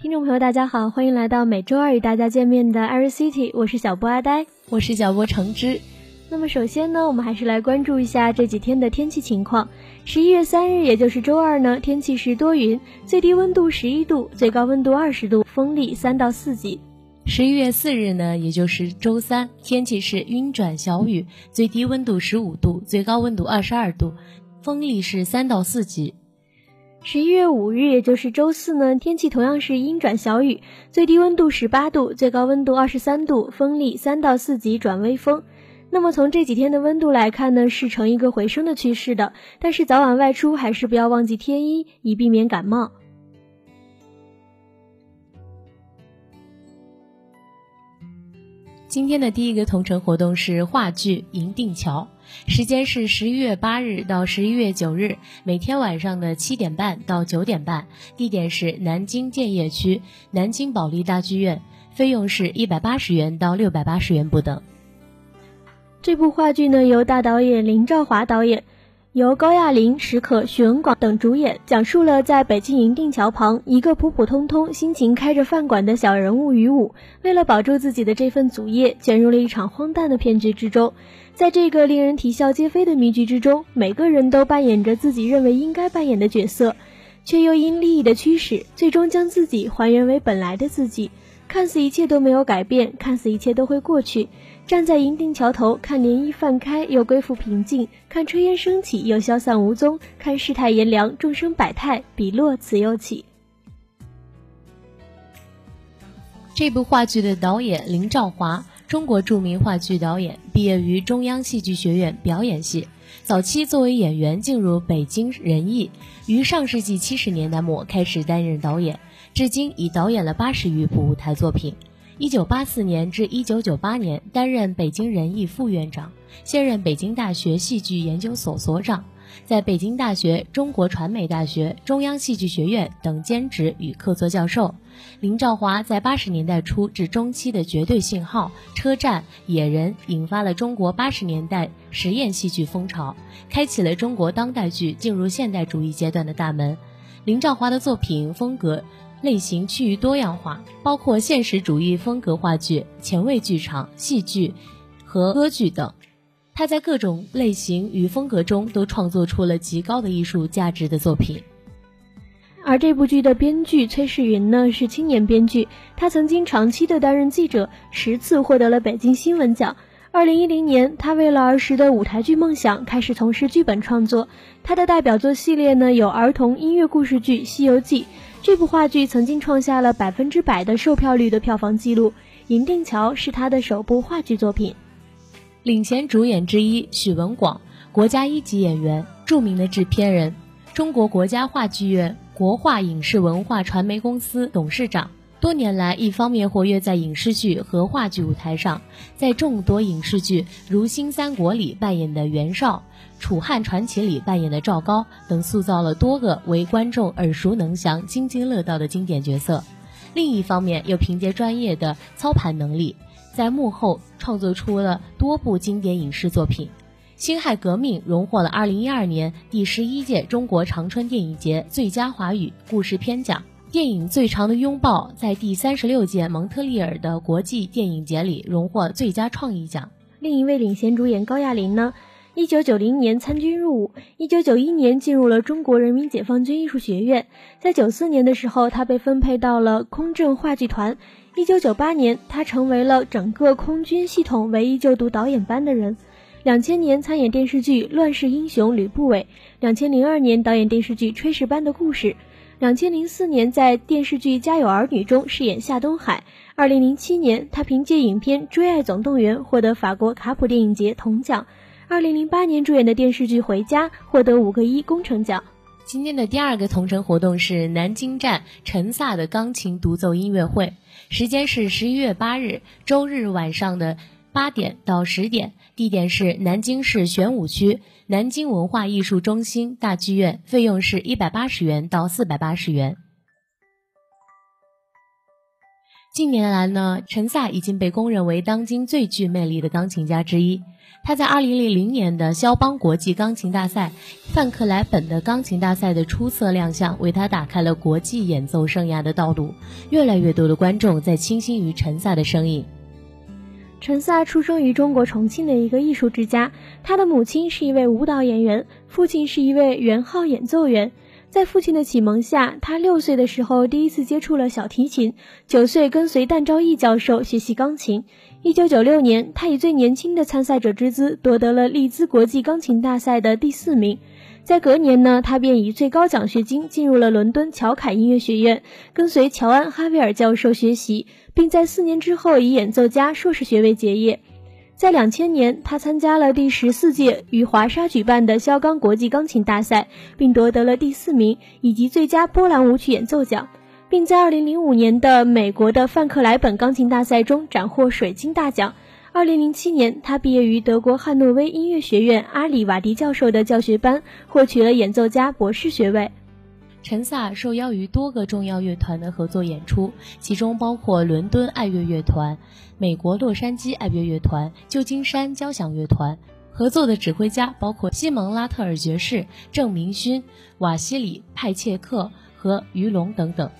听众朋友，大家好，欢迎来到每周二与大家见面的 Every City，我是小波阿呆，我是小波橙汁。那么首先呢，我们还是来关注一下这几天的天气情况。十一月三日，也就是周二呢，天气是多云，最低温度十一度，最高温度二十度，风力三到四级。十一月四日呢，也就是周三，天气是阴转小雨，最低温度十五度，最高温度二十二度，风力是三到四级。十一月五日，也就是周四呢，天气同样是阴转小雨，最低温度十八度，最高温度二十三度，风力三到四级转微风。那么从这几天的温度来看呢，是呈一个回升的趋势的，但是早晚外出还是不要忘记添衣，以避免感冒。今天的第一个同城活动是话剧《银锭桥》，时间是十一月八日到十一月九日，每天晚上的七点半到九点半，地点是南京建邺区南京保利大剧院，费用是一百八十元到六百八十元不等。这部话剧呢，由大导演林兆华导演。由高亚麟、史可、许文广等主演，讲述了在北京银锭桥旁，一个普普通通、辛勤开着饭馆的小人物于武，为了保住自己的这份祖业，卷入了一场荒诞的骗局之中。在这个令人啼笑皆非的迷局之中，每个人都扮演着自己认为应该扮演的角色，却又因利益的驱使，最终将自己还原为本来的自己。看似一切都没有改变，看似一切都会过去。站在银锭桥头，看涟漪泛开又归复平静，看炊烟升起又消散无踪，看世态炎凉，众生百态，笔落此又起。这部话剧的导演林兆华，中国著名话剧导演，毕业于中央戏剧学院表演系。早期作为演员进入北京人艺，于上世纪七十年代末开始担任导演，至今已导演了八十余部舞台作品。一九八四年至一九九八年担任北京人艺副院长，现任北京大学戏剧研究所所长，在北京大学、中国传媒大学、中央戏剧学院等兼职与客座教授。林兆华在八十年代初至中期的《绝对信号》《车站》《野人》引发了中国八十年代实验戏剧风潮，开启了中国当代剧进入现代主义阶段的大门。林兆华的作品风格。类型趋于多样化，包括现实主义风格话剧、前卫剧场、戏剧和歌剧等。他在各种类型与风格中都创作出了极高的艺术价值的作品。而这部剧的编剧崔世云呢，是青年编剧，他曾经长期的担任记者，十次获得了北京新闻奖。二零一零年，他为了儿时的舞台剧梦想，开始从事剧本创作。他的代表作系列呢，有儿童音乐故事剧《西游记》。这部话剧曾经创下了百分之百的售票率的票房纪录，《银锭桥》是他的首部话剧作品。领衔主演之一许文广，国家一级演员，著名的制片人，中国国家话剧院国画影视文化传媒公司董事长。多年来，一方面活跃在影视剧和话剧舞台上，在众多影视剧如《新三国》里扮演的袁绍。《楚汉传奇》里扮演的赵高等，塑造了多个为观众耳熟能详、津津乐道的经典角色。另一方面，又凭借专业的操盘能力，在幕后创作出了多部经典影视作品。《辛亥革命》荣获了2012年第十一届中国长春电影节最佳华语故事片奖。电影《最长的拥抱》在第三十六届蒙特利尔的国际电影节里荣获最佳创意奖。另一位领衔主演高亚麟呢？一九九零年参军入伍，一九九一年进入了中国人民解放军艺术学院。在九四年的时候，他被分配到了空政话剧团。一九九八年，他成为了整个空军系统唯一就读导演班的人。两千年参演电视剧《乱世英雄吕不韦》，两千零二年导演电视剧《炊事班的故事》，两千零四年在电视剧《家有儿女》中饰演夏东海。二零零七年，他凭借影片《追爱总动员》获得法国卡普电影节铜奖。二零零八年主演的电视剧《回家》获得五个一工程奖。今天的第二个同城活动是南京站陈萨的钢琴独奏音乐会，时间是十一月八日周日晚上的八点到十点，地点是南京市玄武区南京文化艺术中心大剧院，费用是一百八十元到四百八十元。近年来呢，陈萨已经被公认为当今最具魅力的钢琴家之一。他在2000年的肖邦国际钢琴大赛、范克莱本的钢琴大赛的出色亮相，为他打开了国际演奏生涯的道路。越来越多的观众在倾心于陈萨的声音。陈萨出生于中国重庆的一个艺术之家，他的母亲是一位舞蹈演员，父亲是一位圆号演奏员。在父亲的启蒙下，他六岁的时候第一次接触了小提琴，九岁跟随旦昭义教授学习钢琴。一九九六年，他以最年轻的参赛者之姿夺得了利兹国际钢琴大赛的第四名。在隔年呢，他便以最高奖学金进入了伦敦乔凯音乐学院，跟随乔安哈维尔教授学习，并在四年之后以演奏家硕士学位结业。在两千年，他参加了第十四届与华沙举办的肖钢国际钢琴大赛，并夺得了第四名以及最佳波兰舞曲演奏奖，并在二零零五年的美国的范克莱本钢琴大赛中斩获水晶大奖。二零零七年，他毕业于德国汉诺威音乐学院阿里瓦迪教授的教学班，获取了演奏家博士学位。陈萨受邀于多个重要乐团的合作演出，其中包括伦敦爱乐乐团、美国洛杉矶爱乐乐团、旧金山交响乐团。合作的指挥家包括西蒙拉特尔爵士、郑明勋、瓦西里派切克和于龙等等。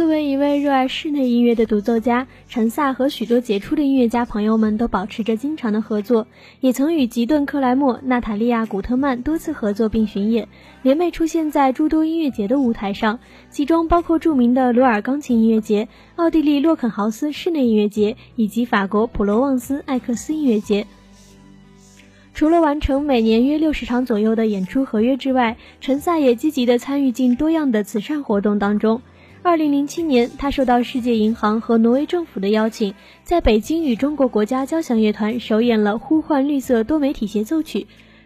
作为一位热爱室内音乐的独奏家，陈萨和许多杰出的音乐家朋友们都保持着经常的合作，也曾与吉顿·克莱默、娜塔莉亚·古特曼多次合作并巡演，联袂出现在诸多音乐节的舞台上，其中包括著名的鲁尔钢琴音乐节、奥地利洛肯豪斯室内音乐节以及法国普罗旺斯艾克斯音乐节。除了完成每年约六十场左右的演出合约之外，陈萨也积极地参与进多样的慈善活动当中。二零零七年，他受到世界银行和挪威政府的邀请，在北京与中国国家交响乐团首演了《呼唤绿色多媒体协奏曲》。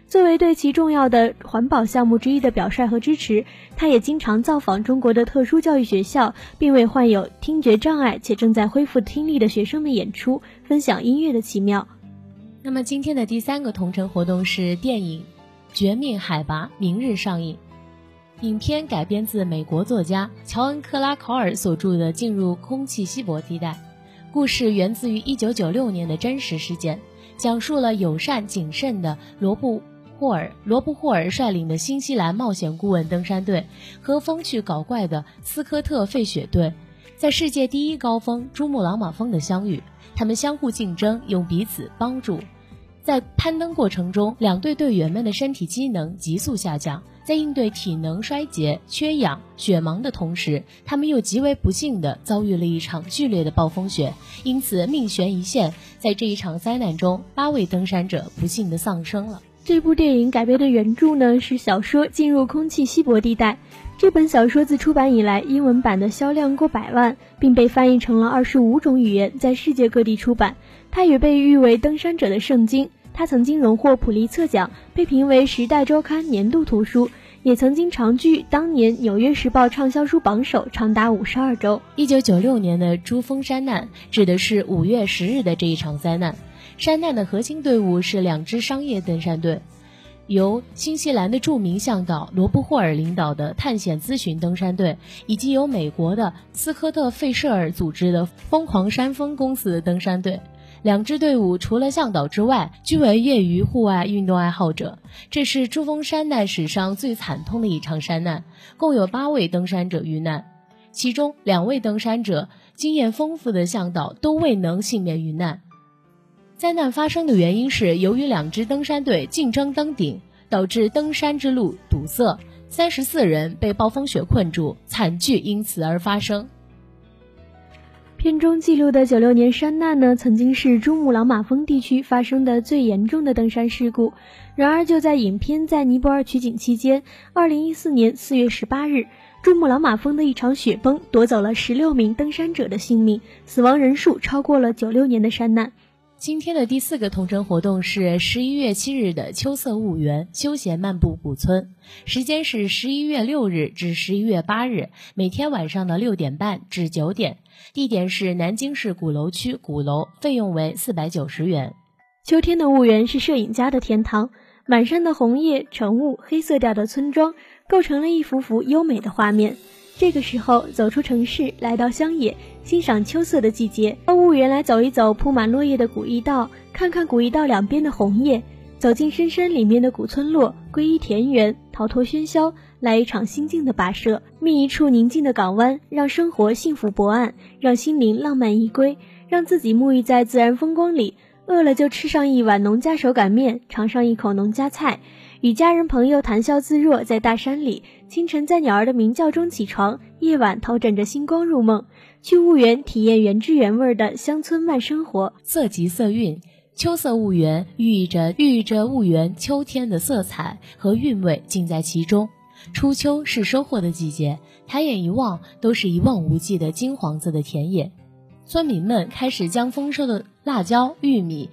作为对其重要的环保项目之一的表率和支持，他也经常造访中国的特殊教育学校，并为患有听觉障碍且正在恢复听力的学生们演出，分享音乐的奇妙。那么，今天的第三个同城活动是电影《绝命海拔》，明日上映。影片改编自美国作家乔恩·克拉考尔所著的《进入空气稀薄地带》，故事源自于1996年的真实事件，讲述了友善谨慎的罗布·霍尔罗布·霍尔率领的新西兰冒险顾问登山队和风趣搞怪的斯科特费雪队，在世界第一高峰珠穆朗玛峰的相遇。他们相互竞争，用彼此帮助。在攀登过程中，两队队员们的身体机能急速下降。在应对体能衰竭、缺氧、雪盲的同时，他们又极为不幸地遭遇了一场剧烈的暴风雪，因此命悬一线。在这一场灾难中，八位登山者不幸地丧生了。这部电影改编的原著呢是小说《进入空气稀薄地带》。这本小说自出版以来，英文版的销量过百万，并被翻译成了二十五种语言，在世界各地出版。它也被誉为登山者的圣经。他曾经荣获普利策奖，被评为《时代周刊》年度图书，也曾经长居当年《纽约时报》畅销书榜首长达五十二周。一九九六年的珠峰山难指的是五月十日的这一场灾难。山难的核心队伍是两支商业登山队，由新西兰的著名向导罗布霍尔领导的探险咨询登山队，以及由美国的斯科特费舍尔组织的疯狂山峰公司的登山队。两支队伍除了向导之外，均为业余户外运动爱好者。这是珠峰山难史上最惨痛的一场山难，共有八位登山者遇难，其中两位登山者经验丰富的向导都未能幸免于难。灾难发生的原因是由于两支登山队竞争登顶，导致登山之路堵塞，三十四人被暴风雪困住，惨剧因此而发生。片中记录的九六年山难呢，曾经是珠穆朗玛峰地区发生的最严重的登山事故。然而，就在影片在尼泊尔取景期间，二零一四年四月十八日，珠穆朗玛峰的一场雪崩夺走了十六名登山者的性命，死亡人数超过了九六年的山难。今天的第四个同城活动是十一月七日的秋色婺源休闲漫步古村，时间是十一月六日至十一月八日，每天晚上的六点半至九点，地点是南京市鼓楼区鼓楼，费用为四百九十元。秋天的婺源是摄影家的天堂，满山的红叶、晨雾、黑色调的村庄，构成了一幅幅优美的画面。这个时候走出城市，来到乡野，欣赏秋色的季节。到婺源来走一走铺满落叶的古驿道，看看古驿道两边的红叶。走进深山里面的古村落，皈依田园，逃脱喧嚣，来一场心境的跋涉。觅一处宁静的港湾，让生活幸福博岸，让心灵浪漫依归，让自己沐浴在自然风光里。饿了就吃上一碗农家手擀面，尝上一口农家菜，与家人朋友谈笑自若，在大山里。清晨在鸟儿的鸣叫中起床，夜晚偷枕着星光入梦。去婺源体验原汁原味的乡村慢生活，色即色韵。秋色婺源寓意着寓意着婺源秋天的色彩和韵味尽在其中。初秋是收获的季节，抬眼一望都是一望无际的金黄色的田野。村民们开始将丰收的辣椒、玉米、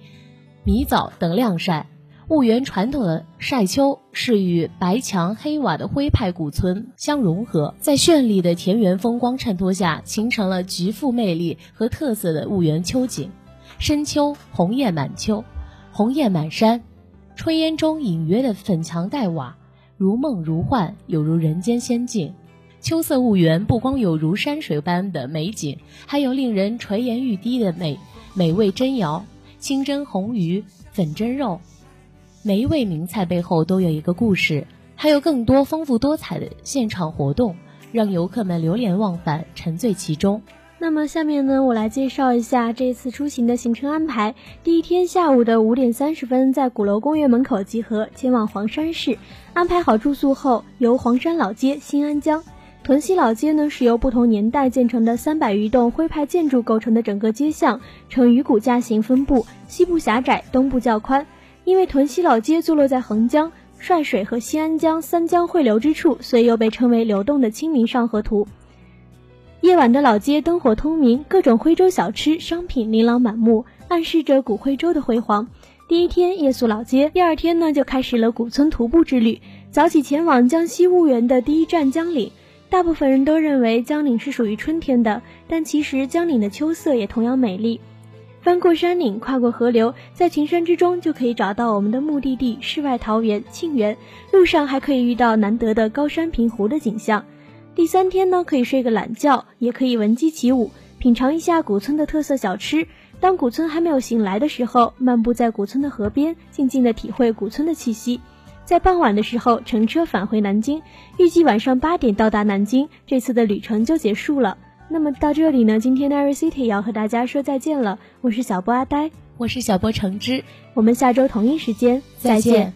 米枣等晾晒。婺源传统的晒秋是与白墙黑瓦的徽派古村相融合，在绚丽的田园风光衬托下，形成了极富魅力和特色的婺源秋景。深秋，红叶满秋，红叶满山，炊烟中隐约的粉墙黛瓦，如梦如幻，有如人间仙境。秋色婺源不光有如山水般的美景，还有令人垂涎欲滴的美美味珍肴，清蒸红鱼、粉蒸肉，每一位名菜背后都有一个故事，还有更多丰富多彩的现场活动，让游客们流连忘返，沉醉其中。那么下面呢，我来介绍一下这次出行的行程安排。第一天下午的五点三十分，在鼓楼公园门口集合，前往黄山市。安排好住宿后，由黄山老街、新安江。屯溪老街呢，是由不同年代建成的三百余栋徽派建筑构成的整个街巷，呈鱼骨架形分布，西部狭窄，东部较宽。因为屯溪老街坐落在横江、帅水和新安江三江汇流之处，所以又被称为流动的清明上河图。夜晚的老街灯火通明，各种徽州小吃商品琳琅满目，暗示着古徽州的辉煌。第一天夜宿老街，第二天呢就开始了古村徒步之旅。早起前往江西婺源的第一站江岭，大部分人都认为江岭是属于春天的，但其实江岭的秋色也同样美丽。翻过山岭，跨过河流，在群山之中就可以找到我们的目的地——世外桃源沁园。路上还可以遇到难得的高山平湖的景象。第三天呢，可以睡个懒觉，也可以闻鸡起舞，品尝一下古村的特色小吃。当古村还没有醒来的时候，漫步在古村的河边，静静的体会古村的气息。在傍晚的时候，乘车返回南京，预计晚上八点到达南京，这次的旅程就结束了。那么到这里呢，今天的 Every City 要和大家说再见了。我是小波阿呆，我是小波橙汁，我们下周同一时间再见。